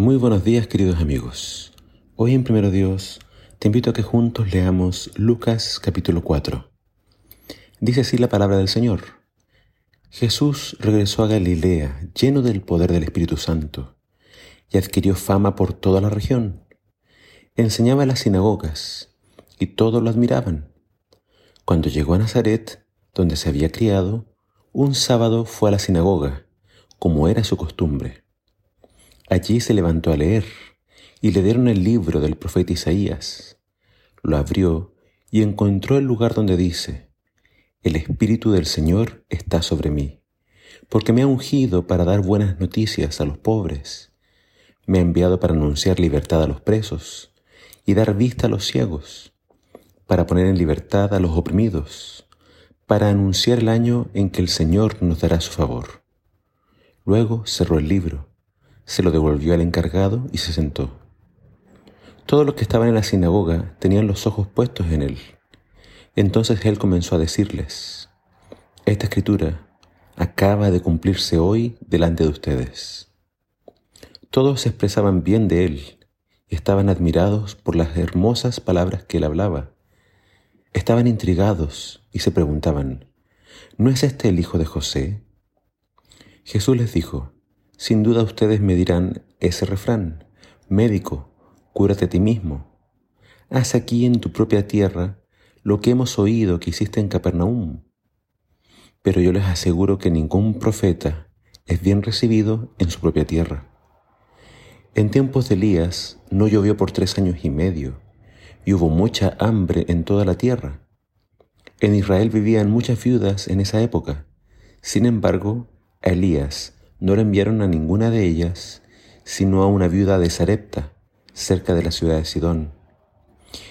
Muy buenos días queridos amigos. Hoy en Primero Dios te invito a que juntos leamos Lucas capítulo 4. Dice así la palabra del Señor. Jesús regresó a Galilea lleno del poder del Espíritu Santo y adquirió fama por toda la región. Enseñaba en las sinagogas y todos lo admiraban. Cuando llegó a Nazaret, donde se había criado, un sábado fue a la sinagoga, como era su costumbre Allí se levantó a leer y le dieron el libro del profeta Isaías. Lo abrió y encontró el lugar donde dice, El Espíritu del Señor está sobre mí, porque me ha ungido para dar buenas noticias a los pobres. Me ha enviado para anunciar libertad a los presos y dar vista a los ciegos, para poner en libertad a los oprimidos, para anunciar el año en que el Señor nos dará su favor. Luego cerró el libro se lo devolvió al encargado y se sentó. Todos los que estaban en la sinagoga tenían los ojos puestos en él. Entonces él comenzó a decirles, esta escritura acaba de cumplirse hoy delante de ustedes. Todos se expresaban bien de él y estaban admirados por las hermosas palabras que él hablaba. Estaban intrigados y se preguntaban, ¿no es este el hijo de José? Jesús les dijo, sin duda ustedes me dirán ese refrán, médico, cúrate a ti mismo. Haz aquí en tu propia tierra lo que hemos oído que hiciste en Capernaum. Pero yo les aseguro que ningún profeta es bien recibido en su propia tierra. En tiempos de Elías no llovió por tres años y medio, y hubo mucha hambre en toda la tierra. En Israel vivían muchas viudas en esa época. Sin embargo, a Elías no le enviaron a ninguna de ellas, sino a una viuda de Sarepta, cerca de la ciudad de Sidón.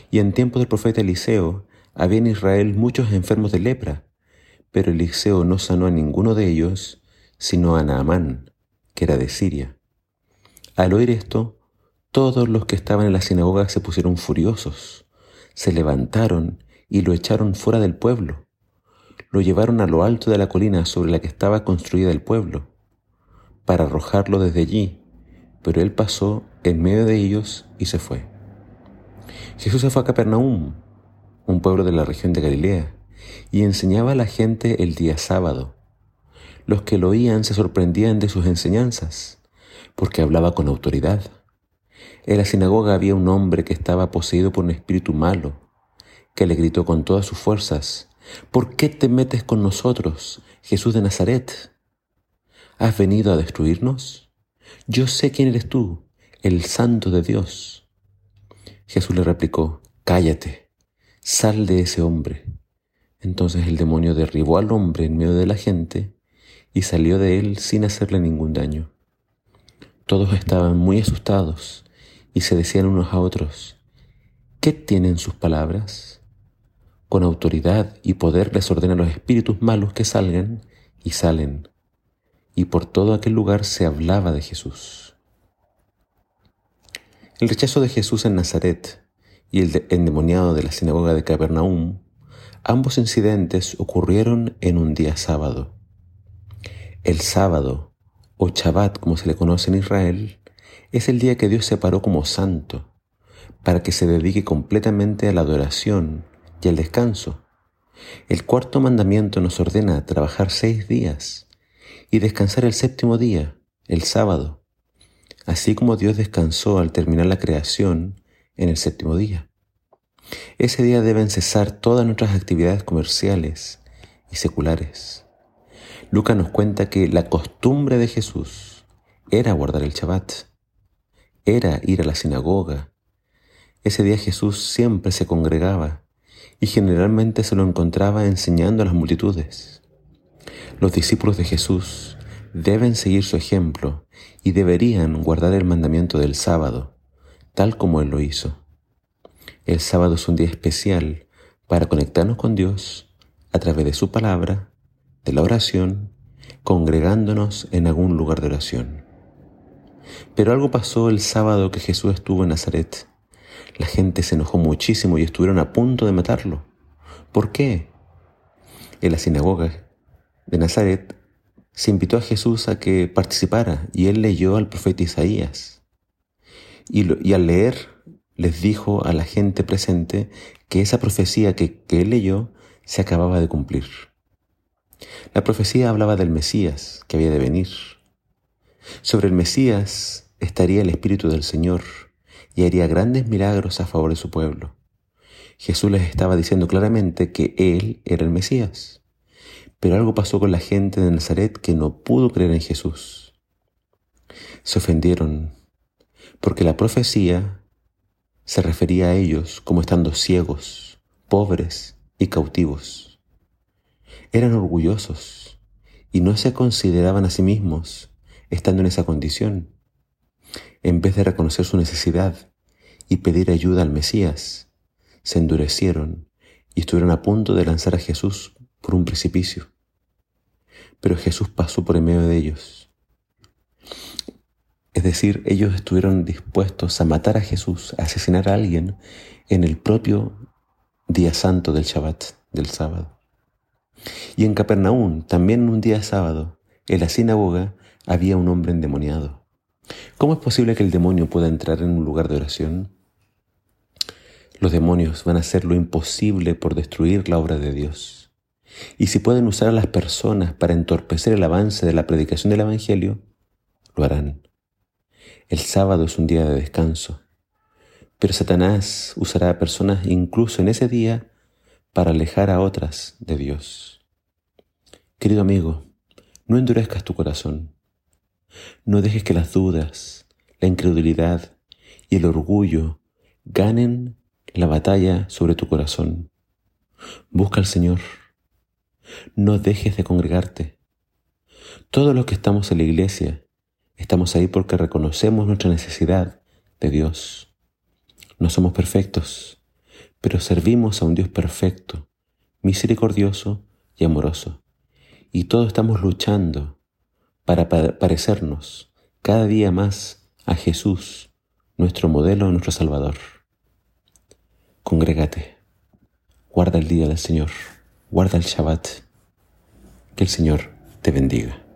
Y en tiempo del profeta Eliseo había en Israel muchos enfermos de lepra, pero Eliseo no sanó a ninguno de ellos, sino a Naamán, que era de Siria. Al oír esto, todos los que estaban en la sinagoga se pusieron furiosos, se levantaron y lo echaron fuera del pueblo. Lo llevaron a lo alto de la colina sobre la que estaba construida el pueblo para arrojarlo desde allí, pero él pasó en medio de ellos y se fue. Jesús se fue a Capernaum, un pueblo de la región de Galilea, y enseñaba a la gente el día sábado. Los que lo oían se sorprendían de sus enseñanzas, porque hablaba con autoridad. En la sinagoga había un hombre que estaba poseído por un espíritu malo, que le gritó con todas sus fuerzas, ¿Por qué te metes con nosotros, Jesús de Nazaret? ¿Has venido a destruirnos? Yo sé quién eres tú, el santo de Dios. Jesús le replicó, cállate, sal de ese hombre. Entonces el demonio derribó al hombre en medio de la gente y salió de él sin hacerle ningún daño. Todos estaban muy asustados y se decían unos a otros, ¿qué tienen sus palabras? Con autoridad y poder les ordena a los espíritus malos que salgan y salen y por todo aquel lugar se hablaba de Jesús. El rechazo de Jesús en Nazaret y el endemoniado de la sinagoga de Capernaum, ambos incidentes ocurrieron en un día sábado. El sábado, o Shabbat como se le conoce en Israel, es el día que Dios separó como santo, para que se dedique completamente a la adoración y al descanso. El cuarto mandamiento nos ordena trabajar seis días y descansar el séptimo día, el sábado, así como Dios descansó al terminar la creación en el séptimo día. Ese día deben cesar todas nuestras actividades comerciales y seculares. Lucas nos cuenta que la costumbre de Jesús era guardar el Shabbat, era ir a la sinagoga. Ese día Jesús siempre se congregaba y generalmente se lo encontraba enseñando a las multitudes. Los discípulos de Jesús deben seguir su ejemplo y deberían guardar el mandamiento del sábado, tal como Él lo hizo. El sábado es un día especial para conectarnos con Dios a través de su palabra, de la oración, congregándonos en algún lugar de oración. Pero algo pasó el sábado que Jesús estuvo en Nazaret. La gente se enojó muchísimo y estuvieron a punto de matarlo. ¿Por qué? En la sinagoga de Nazaret, se invitó a Jesús a que participara y él leyó al profeta Isaías. Y, al leer les dijo a la gente presente que esa profecía que, que él leyó se acababa de cumplir. La profecía hablaba del Mesías que había de venir. Sobre el Mesías estaría el Espíritu del Señor y haría grandes milagros a favor de su pueblo. Jesús les estaba diciendo claramente que Él era el Mesías. Pero algo pasó con la gente de Nazaret que no pudo creer en Jesús. Se ofendieron porque la profecía se refería a ellos como estando ciegos, pobres y cautivos. Eran orgullosos y no se consideraban a sí mismos estando en esa condición. En vez de reconocer su necesidad y pedir ayuda al Mesías, se endurecieron y estuvieron a punto de lanzar a Jesús por un precipicio. Pero Jesús pasó por en medio de ellos. Es decir, ellos estuvieron dispuestos a matar a Jesús, a asesinar a alguien en el propio día santo del Shabbat, del sábado. Y en Capernaum, también en un día sábado, en la sinagoga había un hombre endemoniado. ¿Cómo es posible que el demonio pueda entrar en un lugar de oración? Los demonios van a hacer lo imposible por destruir la obra de Dios. Y si pueden usar a las personas para entorpecer el avance de la predicación del Evangelio, lo harán. El sábado es un día de descanso, pero Satanás usará a personas incluso en ese día para alejar a otras de Dios. Querido amigo, no endurezcas tu corazón. No dejes que las dudas, la incredulidad y el orgullo ganen la batalla sobre tu corazón. Busca al Señor. No dejes de congregarte. Todos los que estamos en la iglesia estamos ahí porque reconocemos nuestra necesidad de Dios. No somos perfectos, pero servimos a un Dios perfecto, misericordioso y amoroso. Y todos estamos luchando para parecernos cada día más a Jesús, nuestro modelo, nuestro Salvador. Congrégate, guarda el día del Señor, guarda el Shabbat. Que el Señor te bendiga.